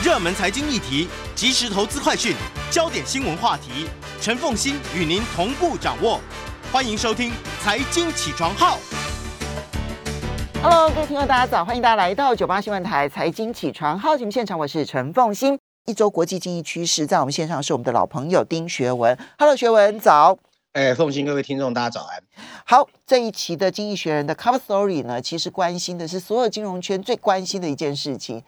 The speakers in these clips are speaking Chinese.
热门财经议题、即时投资快讯、焦点新闻话题，陈凤欣与您同步掌握。欢迎收听《财经起床号》。Hello，各位听众，大家早！欢迎大家来到九八新闻台财经起床号节目现场，我是陈凤欣。一周国际经济趋势，在我们线上是我们的老朋友丁学文。Hello，学文早。哎，凤欣，各位听众，大家早安。好，这一期的《经济学人》的 Cover Story 呢，其实关心的是所有金融圈最关心的一件事情：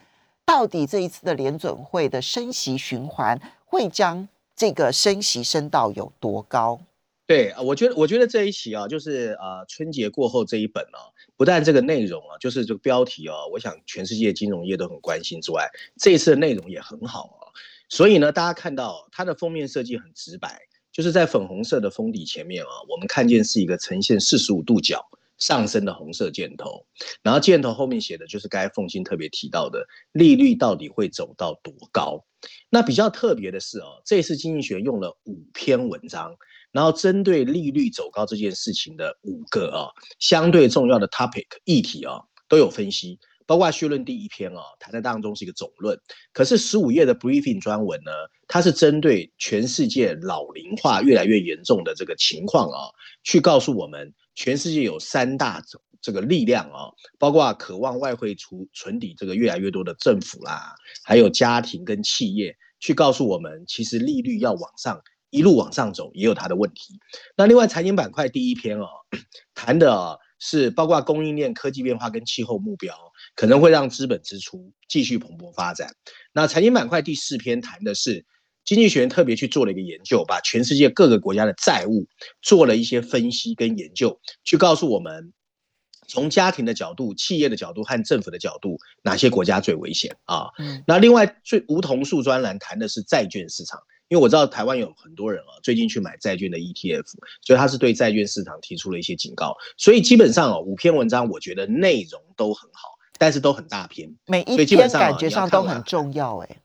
到底这一次的联准会的升息循环会将这个升息升到有多高？对，我觉得，我觉得这一期啊，就是呃春节过后这一本啊，不但这个内容啊，就是这个标题啊，我想全世界金融业都很关心之外，这一次的内容也很好啊。所以呢，大家看到它的封面设计很直白，就是在粉红色的封底前面啊，我们看见是一个呈现四十五度角上升的红色箭头，然后箭头后面写的就是刚才凤欣特别提到的利率到底会走到多高。那比较特别的是哦，这次经济学用了五篇文章。然后针对利率走高这件事情的五个啊相对重要的 topic 议题啊都有分析，包括序论第一篇啊它在当中是一个总论，可是十五页的 briefing 专文呢，它是针对全世界老龄化越来越严重的这个情况啊，去告诉我们全世界有三大这个力量啊，包括渴望外汇储存底这个越来越多的政府啦，还有家庭跟企业，去告诉我们其实利率要往上。一路往上走也有它的问题。那另外财经板块第一篇哦，谈的是包括供应链、科技变化跟气候目标，可能会让资本支出继续蓬勃发展。那财经板块第四篇谈的是经济学人特别去做了一个研究，把全世界各个国家的债务做了一些分析跟研究，去告诉我们从家庭的角度、企业的角度和政府的角度，哪些国家最危险啊？嗯，那另外最梧桐树专栏谈的是债券市场。因为我知道台湾有很多人啊，最近去买债券的 ETF，所以他是对债券市场提出了一些警告。所以基本上哦，五篇文章我觉得内容都很好，但是都很大篇，每一篇感觉上都很重要，哎，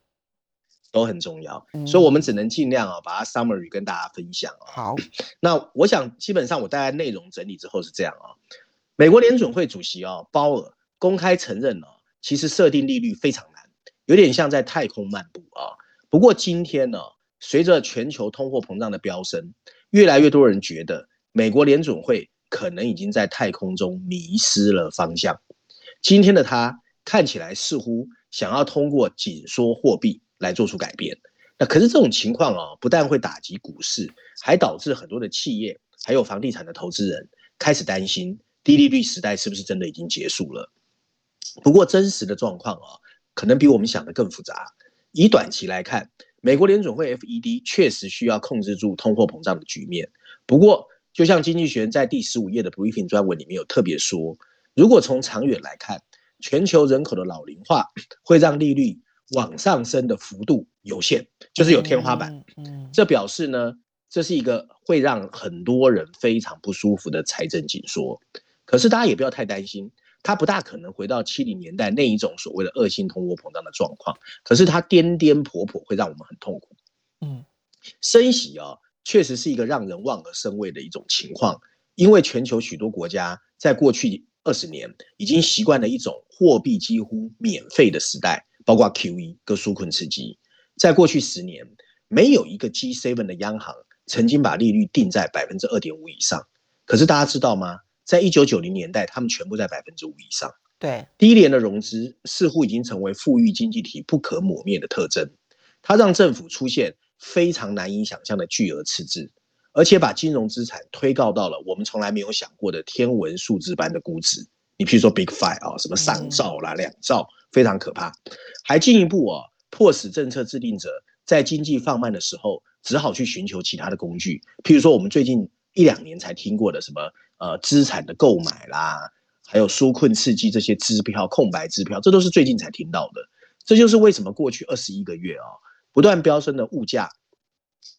都很重要。所以我们只能尽量啊，把它 summary 跟大家分享啊。好，那我想基本上我大概内容整理之后是这样啊，美国联准会主席啊鲍尔公开承认了，其实设定利率非常难，有点像在太空漫步啊。不过今天呢？随着全球通货膨胀的飙升，越来越多人觉得美国联准会可能已经在太空中迷失了方向。今天的他看起来似乎想要通过紧缩货币来做出改变。那可是这种情况啊，不但会打击股市，还导致很多的企业还有房地产的投资人开始担心低利率时代是不是真的已经结束了。不过真实的状况啊，可能比我们想的更复杂。以短期来看，美国联准会 FED 确实需要控制住通货膨胀的局面。不过，就像经济学人在第十五页的 briefing 专文里面有特别说，如果从长远来看，全球人口的老龄化会让利率往上升的幅度有限，就是有天花板。嗯，这表示呢，这是一个会让很多人非常不舒服的财政紧缩。可是大家也不要太担心。它不大可能回到七零年代那一种所谓的恶性通货膨胀的状况，可是它颠颠簸簸会让我们很痛苦。嗯，升息啊，确实是一个让人望而生畏的一种情况，因为全球许多国家在过去二十年已经习惯了一种货币几乎免费的时代，包括 QE 跟纾困刺激。在过去十年，没有一个 G7 的央行曾经把利率定在百分之二点五以上。可是大家知道吗？在一九九零年代，他们全部在百分之五以上。对，低廉的融资似乎已经成为富裕经济体不可磨灭的特征。它让政府出现非常难以想象的巨额赤字，而且把金融资产推高到了我们从来没有想过的天文数字般的估值。你譬如说 Big Five 啊，什么三兆啦、两兆，非常可怕。还进一步啊，迫使政策制定者在经济放慢的时候，只好去寻求其他的工具。譬如说，我们最近一两年才听过的什么。呃，资产的购买啦，还有纾困刺激这些支票、空白支票，这都是最近才听到的。这就是为什么过去二十一个月啊，不断飙升的物价，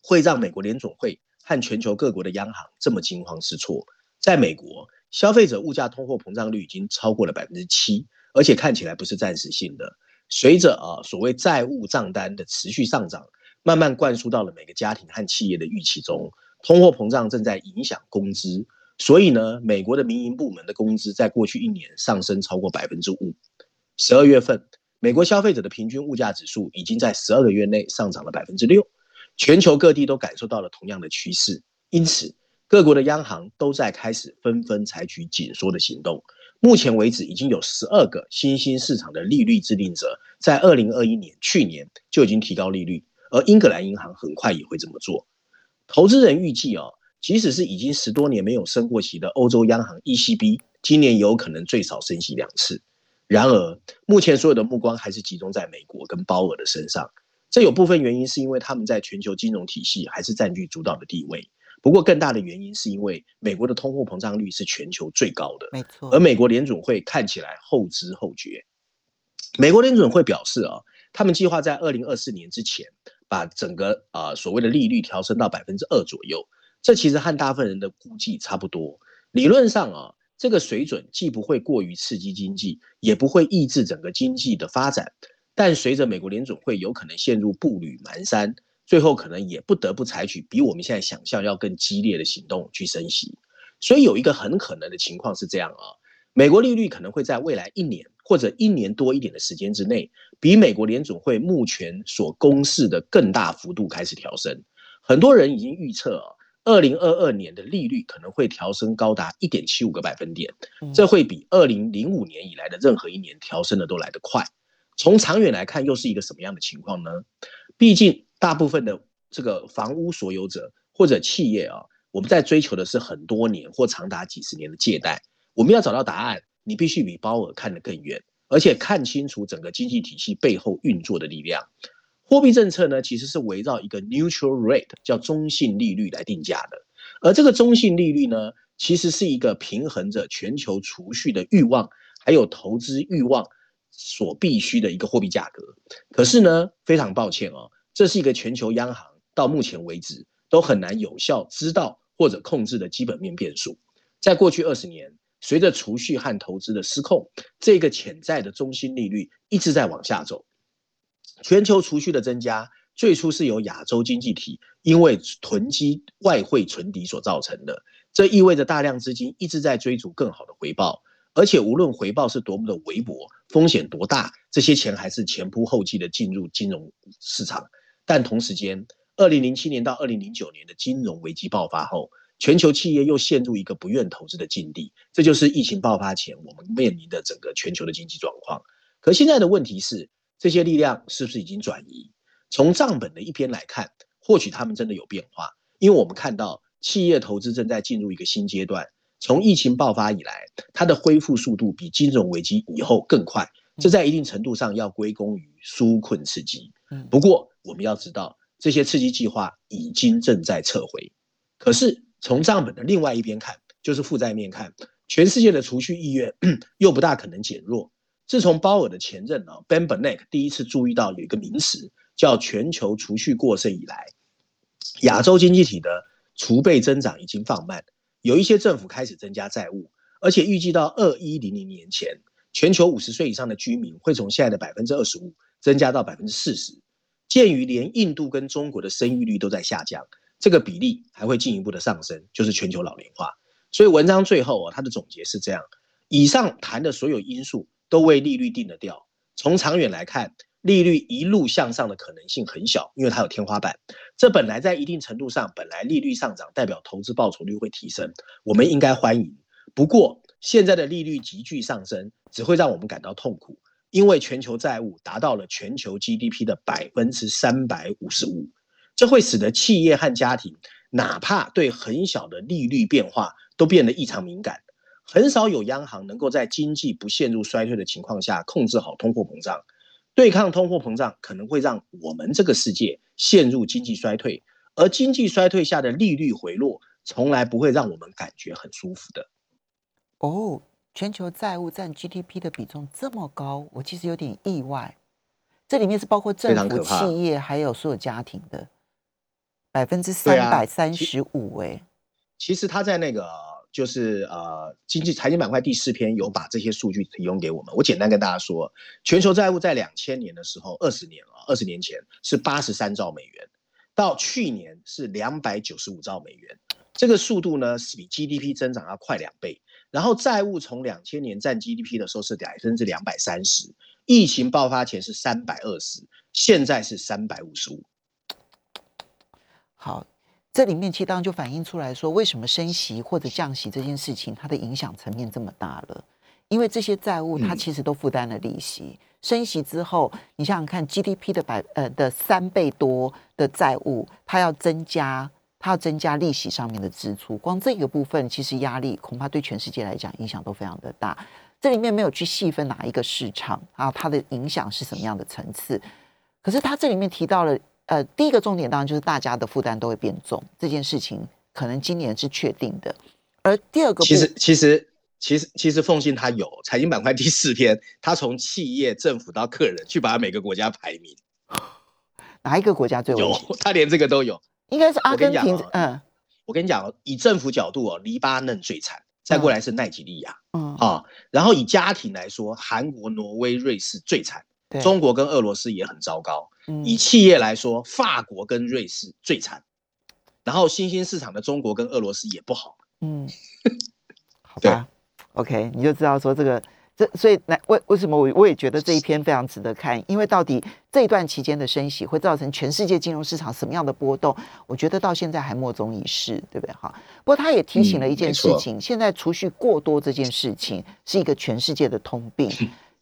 会让美国联总会和全球各国的央行这么惊慌失措。在美国，消费者物价通货膨胀率已经超过了百分之七，而且看起来不是暂时性的。随着啊所谓债务账单的持续上涨，慢慢灌输到了每个家庭和企业的预期中，通货膨胀正在影响工资。所以呢，美国的民营部门的工资在过去一年上升超过百分之五。十二月份，美国消费者的平均物价指数已经在十二个月内上涨了百分之六，全球各地都感受到了同样的趋势，因此各国的央行都在开始纷纷采取紧缩的行动。目前为止，已经有十二个新兴市场的利率制定者在二零二一年去年就已经提高利率，而英格兰银行很快也会这么做。投资人预计哦，即使是已经十多年没有升过息的欧洲央行 ECB，今年有可能最少升息两次。然而，目前所有的目光还是集中在美国跟鲍尔的身上。这有部分原因是因为他们在全球金融体系还是占据主导的地位。不过，更大的原因是因为美国的通货膨胀率是全球最高的，没错。而美国联准会看起来后知后觉。美国联准会表示啊，他们计划在二零二四年之前把整个啊所谓的利率调升到百分之二左右。这其实和大部分人的估计差不多。理论上啊。这个水准既不会过于刺激经济，也不会抑制整个经济的发展。但随着美国联总会有可能陷入步履蹒跚，最后可能也不得不采取比我们现在想象要更激烈的行动去升息。所以有一个很可能的情况是这样啊，美国利率可能会在未来一年或者一年多一点的时间之内，比美国联总会目前所公示的更大幅度开始调升。很多人已经预测啊。二零二二年的利率可能会调升高达一点七五个百分点，这会比二零零五年以来的任何一年调升的都来得快。从长远来看，又是一个什么样的情况呢？毕竟大部分的这个房屋所有者或者企业啊，我们在追求的是很多年或长达几十年的借贷。我们要找到答案，你必须比鲍尔看得更远，而且看清楚整个经济体系背后运作的力量。货币政策呢，其实是围绕一个 neutral rate，叫中性利率来定价的。而这个中性利率呢，其实是一个平衡着全球储蓄的欲望，还有投资欲望所必须的一个货币价格。可是呢，非常抱歉哦，这是一个全球央行到目前为止都很难有效知道或者控制的基本面变数。在过去二十年，随着储蓄和投资的失控，这个潜在的中心利率一直在往下走。全球储蓄的增加，最初是由亚洲经济体因为囤积外汇存底所造成的。这意味着大量资金一直在追逐更好的回报，而且无论回报是多么的微薄，风险多大，这些钱还是前仆后继的进入金融市场。但同时间，二零零七年到二零零九年的金融危机爆发后，全球企业又陷入一个不愿投资的境地。这就是疫情爆发前我们面临的整个全球的经济状况。可现在的问题是。这些力量是不是已经转移？从账本的一边来看，或许他们真的有变化，因为我们看到企业投资正在进入一个新阶段。从疫情爆发以来，它的恢复速度比金融危机以后更快，这在一定程度上要归功于纾困刺激。不过我们要知道，这些刺激计划已经正在撤回。可是从账本的另外一边看，就是负债面看，全世界的储蓄意愿 又不大可能减弱。自从鲍尔的前任呢，Ben Bernanke 第一次注意到有一个名词叫全球储蓄过剩以来，亚洲经济体的储备增长已经放慢，有一些政府开始增加债务，而且预计到二一零零年前，全球五十岁以上的居民会从现在的百分之二十五增加到百分之四十。鉴于连印度跟中国的生育率都在下降，这个比例还会进一步的上升，就是全球老龄化。所以文章最后啊，他的总结是这样：以上谈的所有因素。都为利率定了调。从长远来看，利率一路向上的可能性很小，因为它有天花板。这本来在一定程度上，本来利率上涨代表投资报酬率会提升，我们应该欢迎。不过，现在的利率急剧上升，只会让我们感到痛苦，因为全球债务达到了全球 GDP 的百分之三百五十五，这会使得企业和家庭，哪怕对很小的利率变化，都变得异常敏感。很少有央行能够在经济不陷入衰退的情况下控制好通货膨胀。对抗通货膨胀可能会让我们这个世界陷入经济衰退，而经济衰退下的利率回落从来不会让我们感觉很舒服的。哦，全球债务占 GDP 的比重这么高，我其实有点意外。这里面是包括政府、企业还有所有家庭的百分之三百三十五。哎，其实他在那个。就是呃，经济财经板块第四篇有把这些数据提供给我们。我简单跟大家说，全球债务在两千年的时候，二十年了，二十年前是八十三兆美元，到去年是两百九十五兆美元，这个速度呢是比 GDP 增长要快两倍。然后债务从两千年占 GDP 的时候是百分之两百三十，疫情爆发前是三百二十，现在是三百五十五。好，这里面其实当然就反映出来说，为什么升息或者降息这件事情，它的影响层面这么大了？因为这些债务它其实都负担了利息，升息之后，你想想看，GDP 的百呃的三倍多的债务，它要增加，它要增加利息上面的支出，光这个部分其实压力恐怕对全世界来讲影响都非常的大。这里面没有去细分哪一个市场啊，它的影响是什么样的层次？可是它这里面提到了，呃，第一个重点当然就是大家的负担都会变重，这件事情可能今年是确定的。而第二个，其实其实其实其实奉信他有财经板块第四篇，他从企业、政府到个人去把每个国家排名，哪一个国家最有？他连这个都有，应该是阿根廷。嗯，我跟你讲，以政府角度哦，黎巴嫩最惨。再过来是奈及利亚，嗯啊，然后以家庭来说，韩国、挪威、瑞士最惨，中国跟俄罗斯也很糟糕。以企业来说，法国跟瑞士最惨，然后新兴市场的中国跟俄罗斯也不好。嗯，好吧，OK，你就知道说这个。这所以那为为什么我我也觉得这一篇非常值得看，因为到底这一段期间的升息会造成全世界金融市场什么样的波动？我觉得到现在还莫衷一是，对不对？哈。不过他也提醒了一件事情，现在储蓄过多这件事情是一个全世界的通病，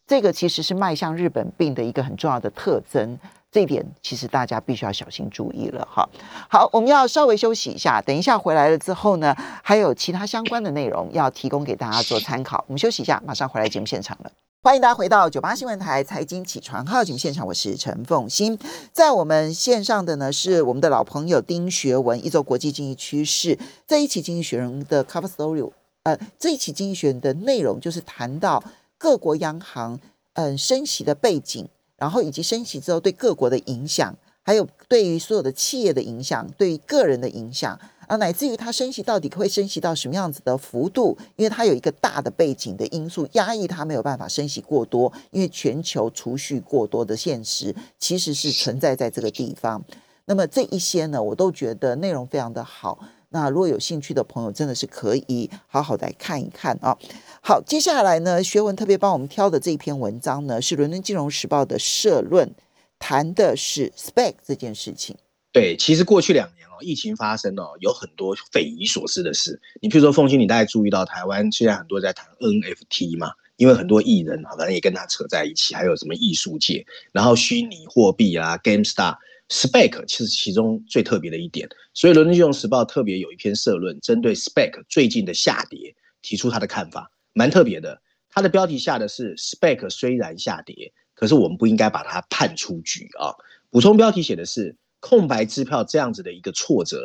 这个其实是迈向日本病的一个很重要的特征。这一点其实大家必须要小心注意了哈。好，我们要稍微休息一下，等一下回来了之后呢，还有其他相关的内容要提供给大家做参考。我们休息一下，马上回来节目现场了。欢迎大家回到九八新闻台财经起床号节目现场，我是陈凤欣。在我们线上的呢是我们的老朋友丁学文，一周国际经济趋势这一期经济学人的 cover story，呃，这一期经济学人的内容就是谈到各国央行嗯升息的背景。然后以及升息之后对各国的影响，还有对于所有的企业的影响，对于个人的影响，啊，乃至于它升息到底会升息到什么样子的幅度？因为它有一个大的背景的因素压抑它没有办法升息过多，因为全球储蓄过多的现实其实是存在在这个地方。那么这一些呢，我都觉得内容非常的好。那如果有兴趣的朋友，真的是可以好好来看一看啊。好，接下来呢，学文特别帮我们挑的这一篇文章呢，是《伦敦金融时报》的社论，谈的是 spec 这件事情。对，其实过去两年哦，疫情发生哦，有很多匪夷所思的事。你譬如说，凤青，你大概注意到台湾现在很多在谈 NFT 嘛，因为很多艺人啊反正也跟他扯在一起，还有什么艺术界，然后虚拟货币啊，GameStar。Spec 其实其中最特别的一点，所以《伦敦金融时报》特别有一篇社论，针对 Spec 最近的下跌提出他的看法，蛮特别的。它的标题下的是 Spec 虽然下跌，可是我们不应该把它判出局啊。补充标题写的是空白支票这样子的一个挫折，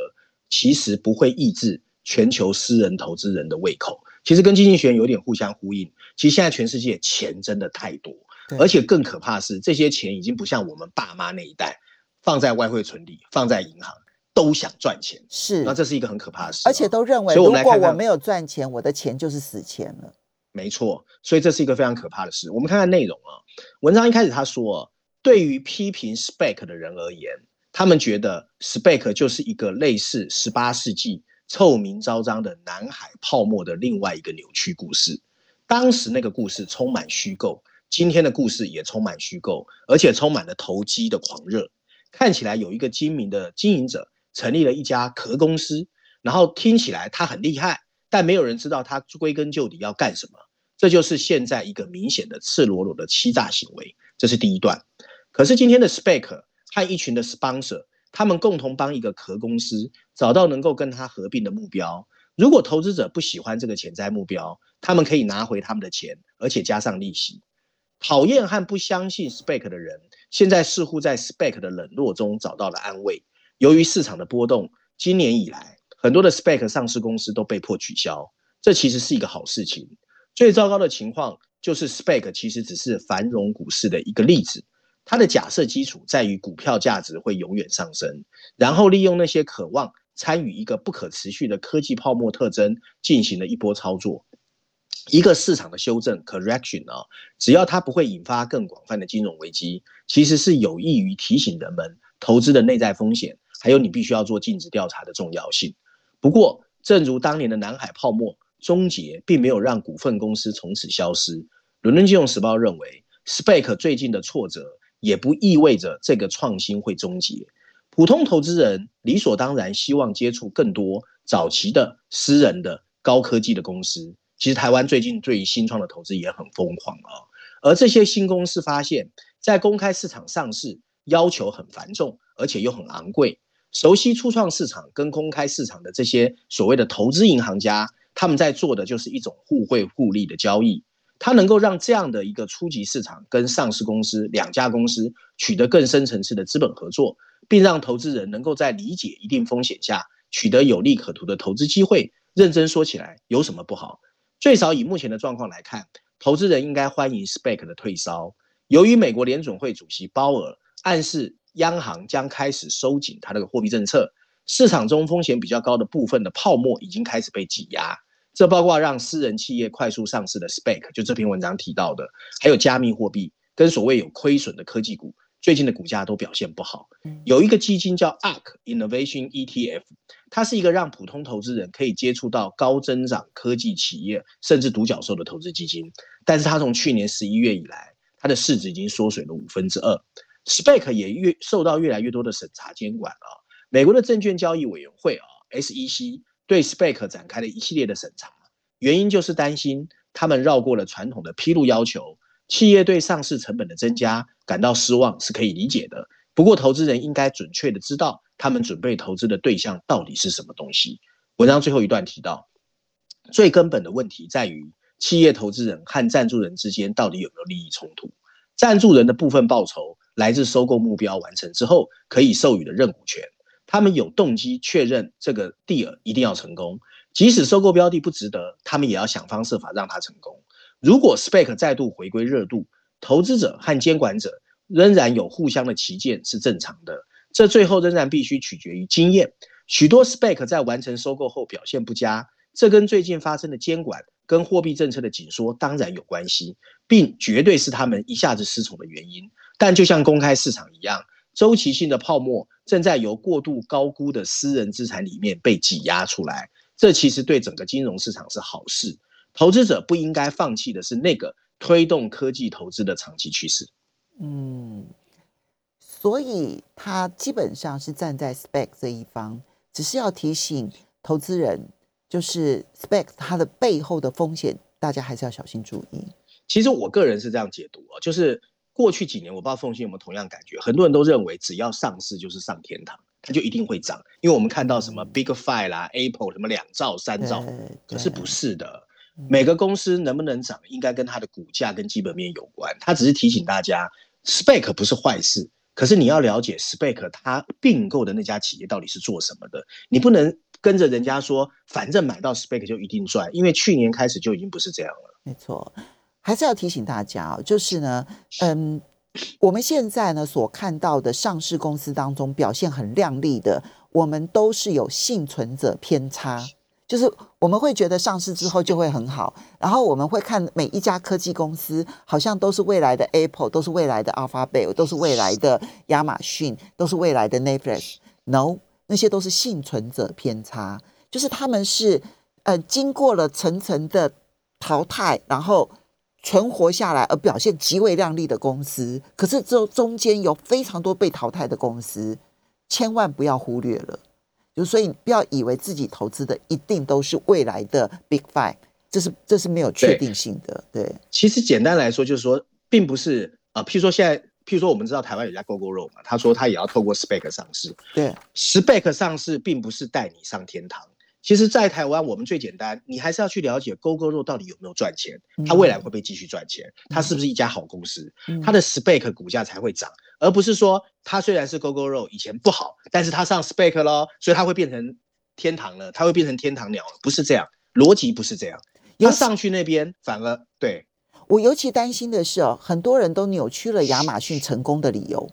其实不会抑制全球私人投资人的胃口。其实跟经济学有点互相呼应。其实现在全世界钱真的太多，而且更可怕是这些钱已经不像我们爸妈那一代。放在外汇存里，放在银行，都想赚钱，是，那这是一个很可怕的事，而且都认为，如果我没有赚钱，我的钱就是死钱了。没错，所以这是一个非常可怕的事。我们看看内容啊，文章一开始他说，对于批评 SPAC 的人而言，他们觉得 SPAC 就是一个类似十八世纪臭名昭彰的南海泡沫的另外一个扭曲故事。当时那个故事充满虚构，今天的故事也充满虚构，而且充满了投机的狂热。看起来有一个精明的经营者成立了一家壳公司，然后听起来他很厉害，但没有人知道他归根究底要干什么。这就是现在一个明显的赤裸裸的欺诈行为。这是第一段。可是今天的 SPAC 和一群的 sponsor，他们共同帮一个壳公司找到能够跟他合并的目标。如果投资者不喜欢这个潜在目标，他们可以拿回他们的钱，而且加上利息。讨厌和不相信 SPAC 的人。现在似乎在 Spec 的冷落中找到了安慰。由于市场的波动，今年以来很多的 Spec 上市公司都被迫取消，这其实是一个好事情。最糟糕的情况就是 Spec 其实只是繁荣股市的一个例子。它的假设基础在于股票价值会永远上升，然后利用那些渴望参与一个不可持续的科技泡沫特征进行了一波操作。一个市场的修正 （correction） 啊，只要它不会引发更广泛的金融危机，其实是有益于提醒人们投资的内在风险，还有你必须要做尽职调查的重要性。不过，正如当年的南海泡沫终结，并没有让股份公司从此消失。伦敦金融时报认为，，SPAC 最近的挫折也不意味着这个创新会终结。普通投资人理所当然希望接触更多早期的私人的高科技的公司。其实台湾最近对于新创的投资也很疯狂啊，而这些新公司发现，在公开市场上市要求很繁重，而且又很昂贵。熟悉初创市场跟公开市场的这些所谓的投资银行家，他们在做的就是一种互惠互利的交易。它能够让这样的一个初级市场跟上市公司两家公司取得更深层次的资本合作，并让投资人能够在理解一定风险下取得有利可图的投资机会。认真说起来，有什么不好？最少以目前的状况来看，投资人应该欢迎 SPAC 的退烧。由于美国联准会主席鲍尔暗示央行将开始收紧它的货币政策，市场中风险比较高的部分的泡沫已经开始被挤压。这包括让私人企业快速上市的 SPAC，就这篇文章提到的，还有加密货币跟所谓有亏损的科技股，最近的股价都表现不好。有一个基金叫 ARK Innovation ETF。它是一个让普通投资人可以接触到高增长科技企业，甚至独角兽的投资基金。但是它从去年十一月以来，它的市值已经缩水了五分之二。SPAC 也越受到越来越多的审查监管啊。美国的证券交易委员会啊 （SEC） 对 SPAC 展开了一系列的审查，原因就是担心他们绕过了传统的披露要求，企业对上市成本的增加感到失望是可以理解的。不过，投资人应该准确的知道。他们准备投资的对象到底是什么东西？文章最后一段提到，最根本的问题在于企业投资人和赞助人之间到底有没有利益冲突？赞助人的部分报酬来自收购目标完成之后可以授予的认股权，他们有动机确认这个 deal 一定要成功，即使收购标的不值得，他们也要想方设法让它成功。如果 SPAC 再度回归热度，投资者和监管者仍然有互相的旗舰是正常的。这最后仍然必须取决于经验。许多 SPAC 在完成收购后表现不佳，这跟最近发生的监管跟货币政策的紧缩当然有关系，并绝对是他们一下子失宠的原因。但就像公开市场一样，周期性的泡沫正在由过度高估的私人资产里面被挤压出来。这其实对整个金融市场是好事。投资者不应该放弃的是那个推动科技投资的长期趋势。嗯。所以他基本上是站在 spec 这一方，只是要提醒投资人，就是 spec 它的背后的风险，大家还是要小心注意。其实我个人是这样解读啊，就是过去几年，我不知道凤信有没有同样感觉，很多人都认为只要上市就是上天堂，它就一定会涨，因为我们看到什么 Big Five 啦，Apple 什么两兆、三兆，可是不是的，每个公司能不能涨，应该跟它的股价跟基本面有关。它只是提醒大家，spec 不是坏事。可是你要了解 SPAC 它并购的那家企业到底是做什么的，你不能跟着人家说，反正买到 SPAC 就一定赚，因为去年开始就已经不是这样了。没错，还是要提醒大家哦，就是呢，嗯，我们现在呢所看到的上市公司当中表现很亮丽的，我们都是有幸存者偏差。就是我们会觉得上市之后就会很好，然后我们会看每一家科技公司好像都是未来的 Apple，都是未来的 Alphabet，都是未来的亚马逊，都是未来的 Netflix。No，那些都是幸存者偏差，就是他们是呃经过了层层的淘汰，然后存活下来而表现极为亮丽的公司。可是这中间有非常多被淘汰的公司，千万不要忽略了。就所以不要以为自己投资的一定都是未来的 Big Five，这是这是没有确定性的。对，其实简单来说就是说，并不是啊，譬如说现在，譬如说我们知道台湾有家 GoGo 肉嘛，他说他也要透过 Spec 上市。对，Spec 上市并不是带你上天堂。其实，在台湾，我们最简单，你还是要去了解 GoGo 肉到底有没有赚钱，它未来会不会继续赚钱，它是不是一家好公司，它的 SPAC 股价才会涨，而不是说它虽然是 GoGo 肉以前不好，但是它上 SPAC 咯，所以它会变成天堂了，它会变成天堂鸟了，不是这样，逻辑不是这样，它上去那边反而对我尤其担心的是哦，很多人都扭曲了亚马逊成功的理由。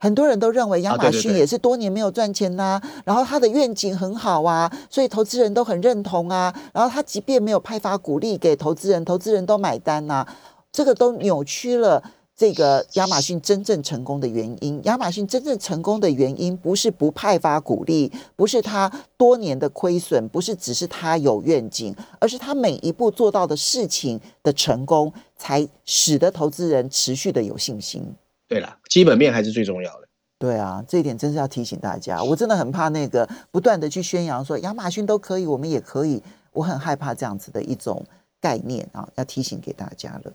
很多人都认为亚马逊也是多年没有赚钱呐，然后它的愿景很好啊，所以投资人都很认同啊。然后它即便没有派发股利给投资人，投资人都买单呐。这个都扭曲了这个亚马逊真正成功的原因。亚马逊真正成功的原因，不是不派发鼓励，不是他多年的亏损，不是只是他有愿景，而是他每一步做到的事情的成功，才使得投资人持续的有信心。对了，基本面还是最重要的。对啊，这一点真是要提醒大家。我真的很怕那个不断的去宣扬说亚马逊都可以，我们也可以。我很害怕这样子的一种概念啊，要提醒给大家了。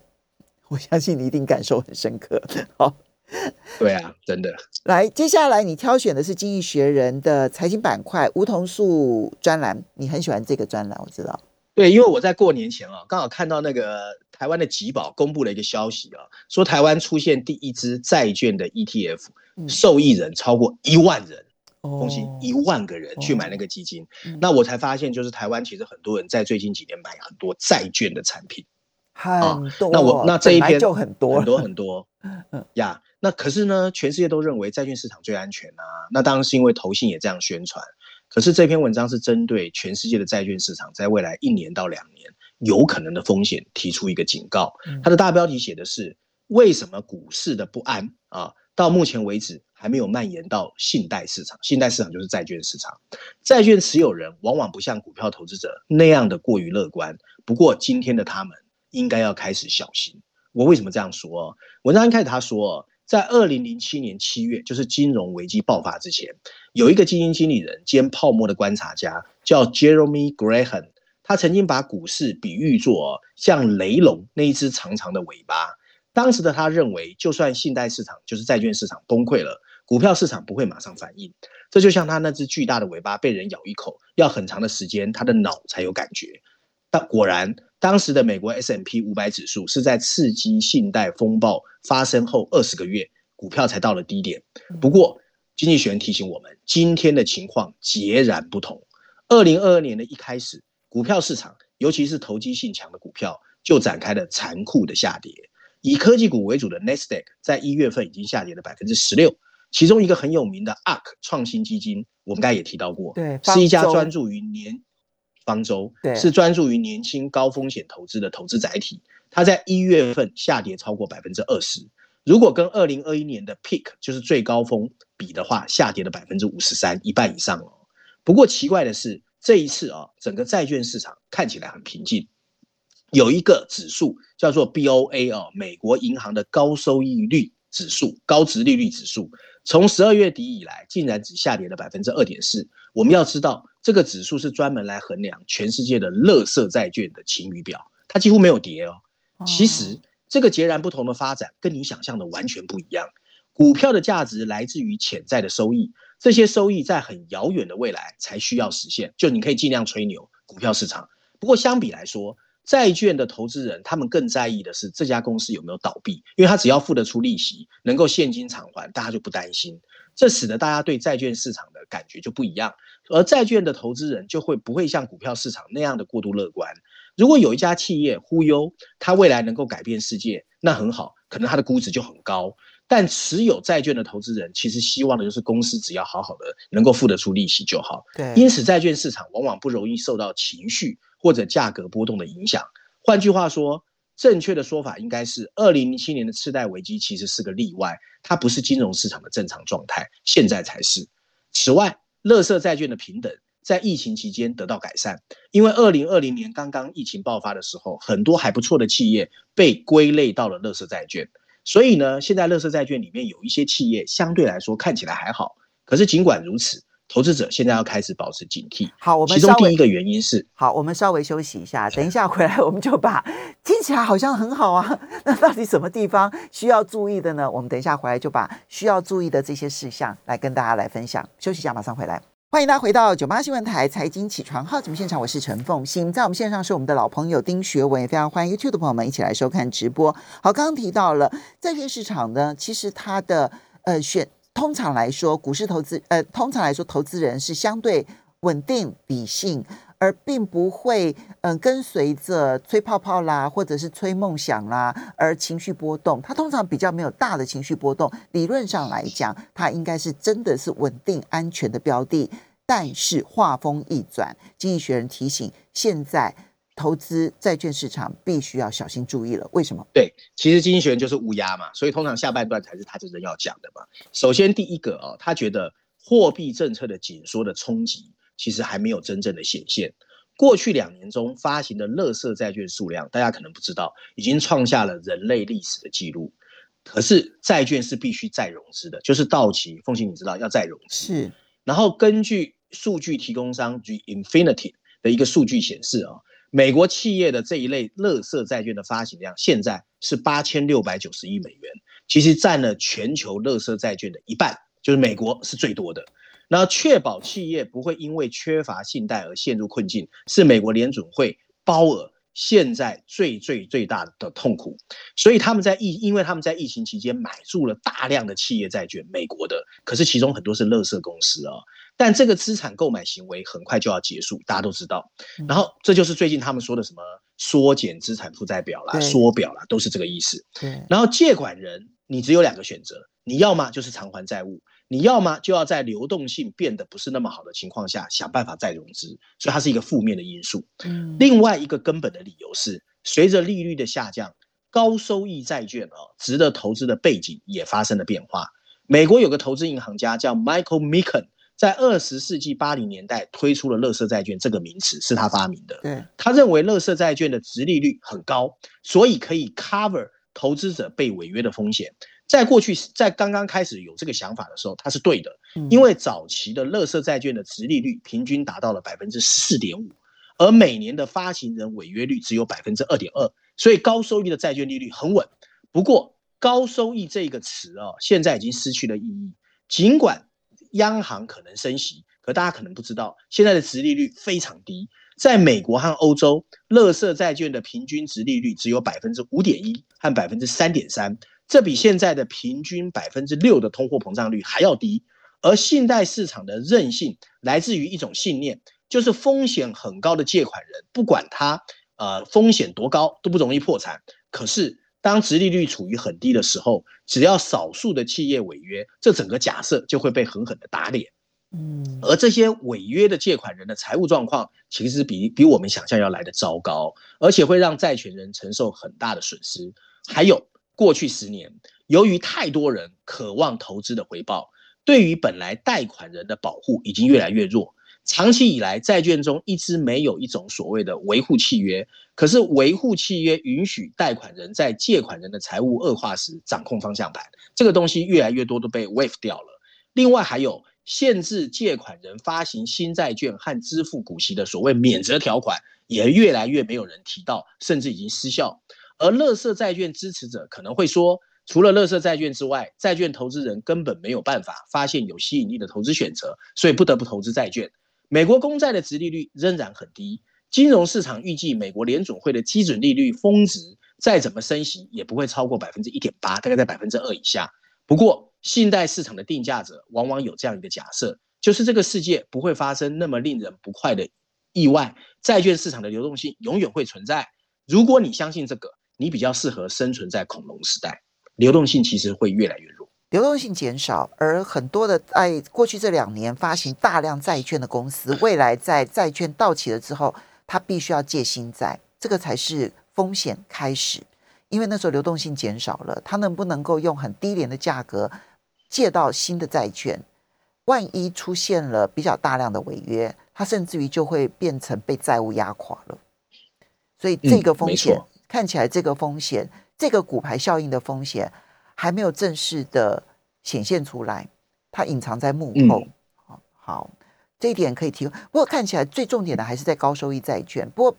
我相信你一定感受很深刻。好，对啊，真的。来，接下来你挑选的是《经济学人》的财经板块梧桐树专栏，你很喜欢这个专栏，我知道。对，因为我在过年前啊，刚好看到那个台湾的吉宝公布了一个消息啊，说台湾出现第一支债券的 ETF，受益人超过一万人，恭喜一万个人去买那个基金。那我才发现，就是台湾其实很多人在最近几年买很多债券的产品。很多，那我那这一篇就很多很多很多，嗯呀，那可是呢，全世界都认为债券市场最安全啊。那当然是因为投信也这样宣传。可是这篇文章是针对全世界的债券市场在未来一年到两年有可能的风险提出一个警告。它的大标题写的是为什么股市的不安啊，到目前为止还没有蔓延到信贷市场。信贷市场就是债券市场，债券持有人往往不像股票投资者那样的过于乐观。不过今天的他们。应该要开始小心。我为什么这样说？文章一开始他说，在二零零七年七月，就是金融危机爆发之前，有一个基金经理人兼泡沫的观察家叫 Jeremy Graham，他曾经把股市比喻作像雷龙那一只长长的尾巴。当时的他认为，就算信贷市场就是债券市场崩溃了，股票市场不会马上反应。这就像他那只巨大的尾巴被人咬一口，要很长的时间，他的脑才有感觉。但果然。当时的美国 S M P 五百指数是在刺激信贷风暴发生后二十个月，股票才到了低点。不过，经济学人提醒我们，今天的情况截然不同。二零二二年的一开始，股票市场，尤其是投机性强的股票，就展开了残酷的下跌。以科技股为主的 Nasdaq 在一月份已经下跌了百分之十六。其中一个很有名的 ARK 创新基金，我们刚才也提到过，对，是一家专注于年。方舟对是专注于年轻高风险投资的投资载体，它在一月份下跌超过百分之二十。如果跟二零二一年的 peak 就是最高峰比的话，下跌了百分之五十三，一半以上哦。不过奇怪的是，这一次啊，整个债券市场看起来很平静。有一个指数叫做 BOA 哦，美国银行的高收益率指数、高值利率指数，从十二月底以来，竟然只下跌了百分之二点四。我们要知道。这个指数是专门来衡量全世界的垃圾债券的晴雨表，它几乎没有跌哦。其实这个截然不同的发展，跟你想象的完全不一样。股票的价值来自于潜在的收益，这些收益在很遥远的未来才需要实现。就你可以尽量吹牛股票市场，不过相比来说，债券的投资人他们更在意的是这家公司有没有倒闭，因为他只要付得出利息，能够现金偿还，大家就不担心。这使得大家对债券市场的感觉就不一样。而债券的投资人就会不会像股票市场那样的过度乐观。如果有一家企业忽悠它未来能够改变世界，那很好，可能它的估值就很高。但持有债券的投资人其实希望的就是公司只要好好的能够付得出利息就好。对，因此债券市场往往不容易受到情绪或者价格波动的影响。换句话说，正确的说法应该是，二零零七年的次贷危机其实是个例外，它不是金融市场的正常状态，现在才是。此外，乐色债券的平等在疫情期间得到改善，因为二零二零年刚刚疫情爆发的时候，很多还不错的企业被归类到了乐色债券，所以呢，现在乐色债券里面有一些企业相对来说看起来还好。可是尽管如此。投资者现在要开始保持警惕。好，我们其中第一个原因是，好，我们稍微休息一下，等一下回来 我们就把听起来好像很好啊，那到底什么地方需要注意的呢？我们等一下回来就把需要注意的这些事项来跟大家来分享。休息一下，马上回来。欢迎大家回到九八新闻台财经起床号节目现场，我是陈凤欣，在我们线上是我们的老朋友丁学文，也非常欢迎 YouTube 的朋友们一起来收看直播。好，刚刚提到了债券市场呢，其实它的呃选。通常来说，股市投资，呃，通常来说，投资人是相对稳定、理性，而并不会，嗯，跟随着吹泡泡啦，或者是吹梦想啦，而情绪波动。它通常比较没有大的情绪波动。理论上来讲，它应该是真的是稳定、安全的标的。但是话锋一转，经济学人提醒，现在投资债券市场必须要小心注意了。为什么？对，其实经济学人就是乌鸦嘛，所以通常下半段才是他真正要讲的嘛。首先第一个啊，他觉得货币政策的紧缩的冲击其实还没有真正的显现。过去两年中发行的垃圾债券数量，大家可能不知道，已经创下了人类历史的记录。可是债券是必须再融资的，就是到期，凤琴你知道要再融资。是。然后根据数据提供商 Infinity 的一个数据显示啊，美国企业的这一类垃圾债券的发行量现在是八千六百九十亿美元，其实占了全球垃圾债券的一半，就是美国是最多的。然后确保企业不会因为缺乏信贷而陷入困境，是美国联准会鲍尔现在最最最大的痛苦。所以他们在疫，因为他们在疫情期间买入了大量的企业债券，美国的，可是其中很多是垃圾公司啊。但这个资产购买行为很快就要结束，大家都知道。然后这就是最近他们说的什么缩减资产负债表啦、缩表啦，都是这个意思。然后借款人，你只有两个选择，你要么就是偿还债务。你要么就要在流动性变得不是那么好的情况下想办法再融资，所以它是一个负面的因素。嗯，另外一个根本的理由是，随着利率的下降，高收益债券啊值得投资的背景也发生了变化。美国有个投资银行家叫 Michael Mikan，在二十世纪八零年代推出了“乐色债券”这个名词，是他发明的。对，他认为乐色债券的值利率很高，所以可以 cover 投资者被违约的风险。在过去，在刚刚开始有这个想法的时候，它是对的，因为早期的乐色债券的值利率平均达到了百分之四点五，而每年的发行人违约率只有百分之二点二，所以高收益的债券利率很稳。不过，高收益这个词啊，现在已经失去了意义。尽管央行可能升息，可大家可能不知道，现在的值利率非常低。在美国和欧洲，乐色债券的平均值利率只有百分之五点一和百分之三点三。这比现在的平均百分之六的通货膨胀率还要低，而信贷市场的韧性来自于一种信念，就是风险很高的借款人，不管他呃风险多高都不容易破产。可是当殖利率处于很低的时候，只要少数的企业违约，这整个假设就会被狠狠的打脸。嗯，而这些违约的借款人的财务状况，其实比比我们想象要来的糟糕，而且会让债权人承受很大的损失。还有。过去十年，由于太多人渴望投资的回报，对于本来贷款人的保护已经越来越弱。长期以来，债券中一直没有一种所谓的维护契约。可是，维护契约允许贷款人在借款人的财务恶化时掌控方向盘。这个东西越来越多都被 waive 掉了。另外，还有限制借款人发行新债券和支付股息的所谓免责条款，也越来越没有人提到，甚至已经失效。而乐色债券支持者可能会说，除了乐色债券之外，债券投资人根本没有办法发现有吸引力的投资选择，所以不得不投资债券。美国公债的殖利率仍然很低，金融市场预计美国联总会的基准利率峰值再怎么升息也不会超过百分之一点八，大概在百分之二以下。不过，信贷市场的定价者往往有这样一个假设，就是这个世界不会发生那么令人不快的意外，债券市场的流动性永远会存在。如果你相信这个，你比较适合生存在恐龙时代，流动性其实会越来越弱，流动性减少，而很多的在过去这两年发行大量债券的公司，未来在债券到期了之后，它必须要借新债，这个才是风险开始，因为那时候流动性减少了，它能不能够用很低廉的价格借到新的债券？万一出现了比较大量的违约，它甚至于就会变成被债务压垮了，所以这个风险。看起来这个风险，这个股牌效应的风险还没有正式的显现出来，它隐藏在幕后。好，这一点可以提供。不过看起来最重点的还是在高收益债券。不过，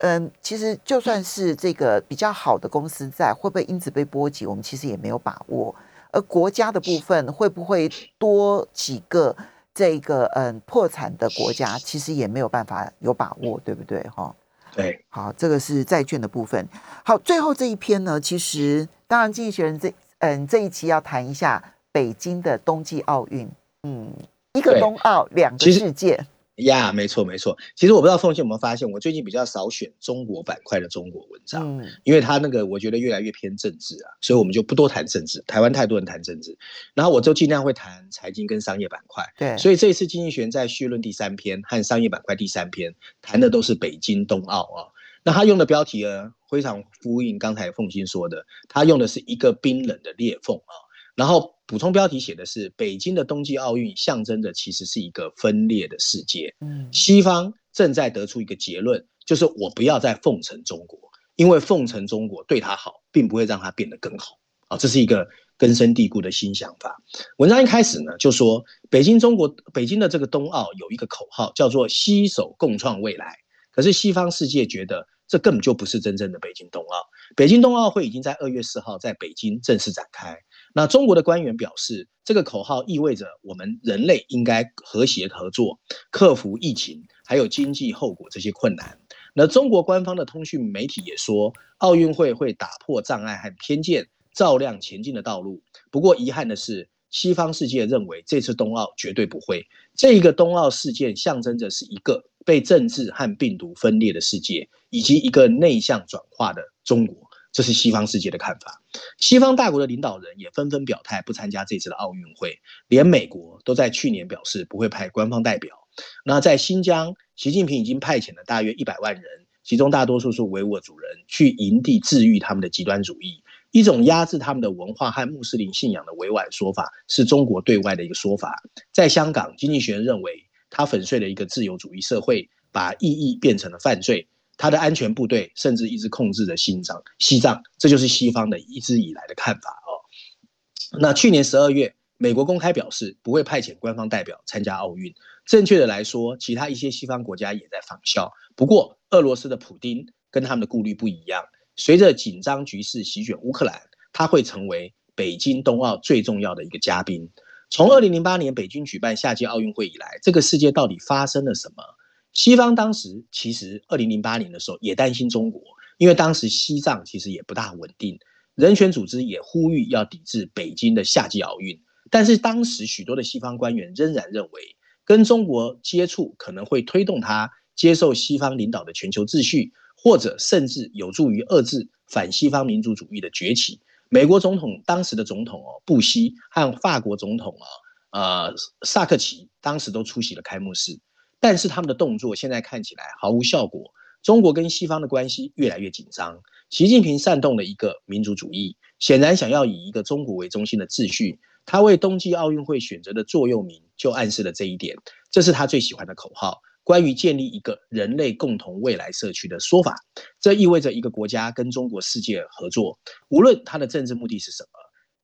嗯，其实就算是这个比较好的公司债，会不会因此被波及，我们其实也没有把握。而国家的部分会不会多几个这个嗯破产的国家，其实也没有办法有把握，对不对？哈。对，好，这个是债券的部分。好，最后这一篇呢，其实当然，经济学人这嗯这一期要谈一下北京的冬季奥运，嗯，一个冬奥，两个世界。呀，没错没错。其实我不知道凤姐有没有发现，我最近比较少选中国板块的中国文章，嗯，因为他那个我觉得越来越偏政治啊，所以我们就不多谈政治。台湾太多人谈政治，然后我就尽量会谈财经跟商业板块。对，所以这一次经济学在序论第三篇和商业板块第三篇谈的都是北京冬奥啊。那他用的标题呢，非常呼应刚才凤欣说的，他用的是一个冰冷的裂缝啊。然后补充标题写的是北京的冬季奥运象征着其实是一个分裂的世界。嗯，西方正在得出一个结论，就是我不要再奉承中国，因为奉承中国对他好，并不会让他变得更好。啊，这是一个根深蒂固的新想法。文章一开始呢，就说北京中国北京的这个冬奥有一个口号叫做“携手共创未来”，可是西方世界觉得这根本就不是真正的北京冬奥。北京冬奥会已经在二月四号在北京正式展开。那中国的官员表示，这个口号意味着我们人类应该和谐合作，克服疫情还有经济后果这些困难。那中国官方的通讯媒体也说，奥运会会打破障碍和偏见。照亮前进的道路。不过遗憾的是，西方世界认为这次冬奥绝对不会。这一个冬奥事件象征着是一个被政治和病毒分裂的世界，以及一个内向转化的中国。这是西方世界的看法。西方大国的领导人也纷纷表态不参加这次的奥运会，连美国都在去年表示不会派官方代表。那在新疆，习近平已经派遣了大约一百万人，其中大多数是维吾尔族人，去营地治愈他们的极端主义。一种压制他们的文化和穆斯林信仰的委婉说法，是中国对外的一个说法。在香港，经济学人认为，他粉碎了一个自由主义社会，把意义变成了犯罪。他的安全部队甚至一直控制着新疆，西藏，这就是西方的一直以来的看法哦。那去年十二月，美国公开表示不会派遣官方代表参加奥运。正确的来说，其他一些西方国家也在仿效。不过，俄罗斯的普丁跟他们的顾虑不一样。随着紧张局势席卷乌克兰，他会成为北京冬奥最重要的一个嘉宾。从二零零八年北京举办夏季奥运会以来，这个世界到底发生了什么？西方当时其实二零零八年的时候也担心中国，因为当时西藏其实也不大稳定，人权组织也呼吁要抵制北京的夏季奥运。但是当时许多的西方官员仍然认为，跟中国接触可能会推动他接受西方领导的全球秩序。或者甚至有助于遏制反西方民族主义的崛起。美国总统当时的总统哦，布希和法国总统啊，呃，萨克奇当时都出席了开幕式，但是他们的动作现在看起来毫无效果。中国跟西方的关系越来越紧张。习近平煽动了一个民族主义，显然想要以一个中国为中心的秩序。他为冬季奥运会选择的座右铭就暗示了这一点，这是他最喜欢的口号。关于建立一个人类共同未来社区的说法，这意味着一个国家跟中国世界合作，无论他的政治目的是什么。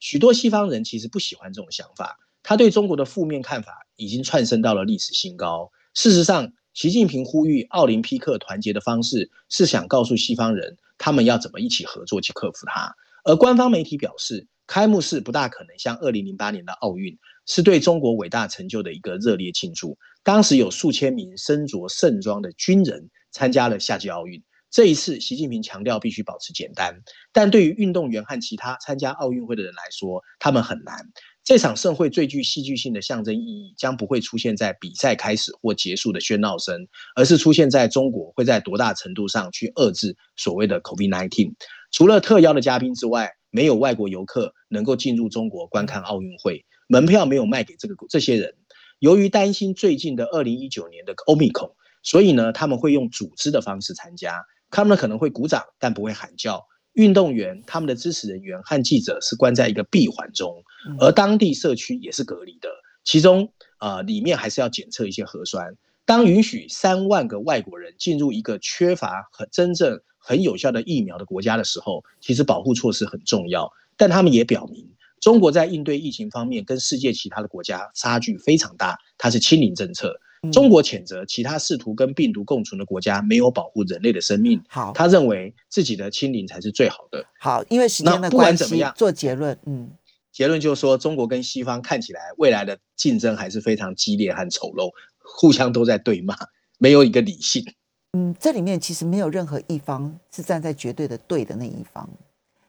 许多西方人其实不喜欢这种想法，他对中国的负面看法已经窜升到了历史新高。事实上，习近平呼吁奥林匹克团结的方式，是想告诉西方人，他们要怎么一起合作去克服它。而官方媒体表示，开幕式不大可能像二零零八年的奥运。是对中国伟大成就的一个热烈庆祝。当时有数千名身着盛装的军人参加了夏季奥运。这一次，习近平强调必须保持简单，但对于运动员和其他参加奥运会的人来说，他们很难。这场盛会最具戏剧性的象征意义，将不会出现在比赛开始或结束的喧闹声，而是出现在中国会在多大程度上去遏制所谓的 COVID-19。除了特邀的嘉宾之外，没有外国游客能够进入中国观看奥运会。门票没有卖给这个这些人，由于担心最近的二零一九年的 Omicron，，所以呢，他们会用组织的方式参加。他们可能会鼓掌，但不会喊叫。运动员、他们的支持人员和记者是关在一个闭环中，而当地社区也是隔离的。其中，呃，里面还是要检测一些核酸。当允许三万个外国人进入一个缺乏很真正很有效的疫苗的国家的时候，其实保护措施很重要。但他们也表明。中国在应对疫情方面跟世界其他的国家差距非常大，它是清零政策。中国谴责其他试图跟病毒共存的国家没有保护人类的生命。好，他认为自己的清零才是最好的。好，因为时间的关系，做结论。嗯，结论就是说，中国跟西方看起来未来的竞争还是非常激烈和丑陋，互相都在对骂，没有一个理性。嗯，这里面其实没有任何一方是站在绝对的对的那一方，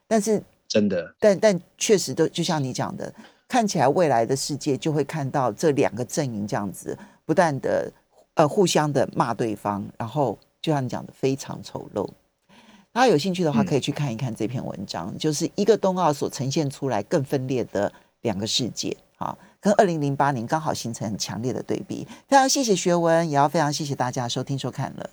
但是。真的，但但确实都就像你讲的，看起来未来的世界就会看到这两个阵营这样子不断的呃互相的骂对方，然后就像你讲的非常丑陋。大家有兴趣的话，可以去看一看这篇文章，就是一个冬奥所呈现出来更分裂的两个世界啊，跟二零零八年刚好形成很强烈的对比。非常谢谢学文，也要非常谢谢大家收听收看了。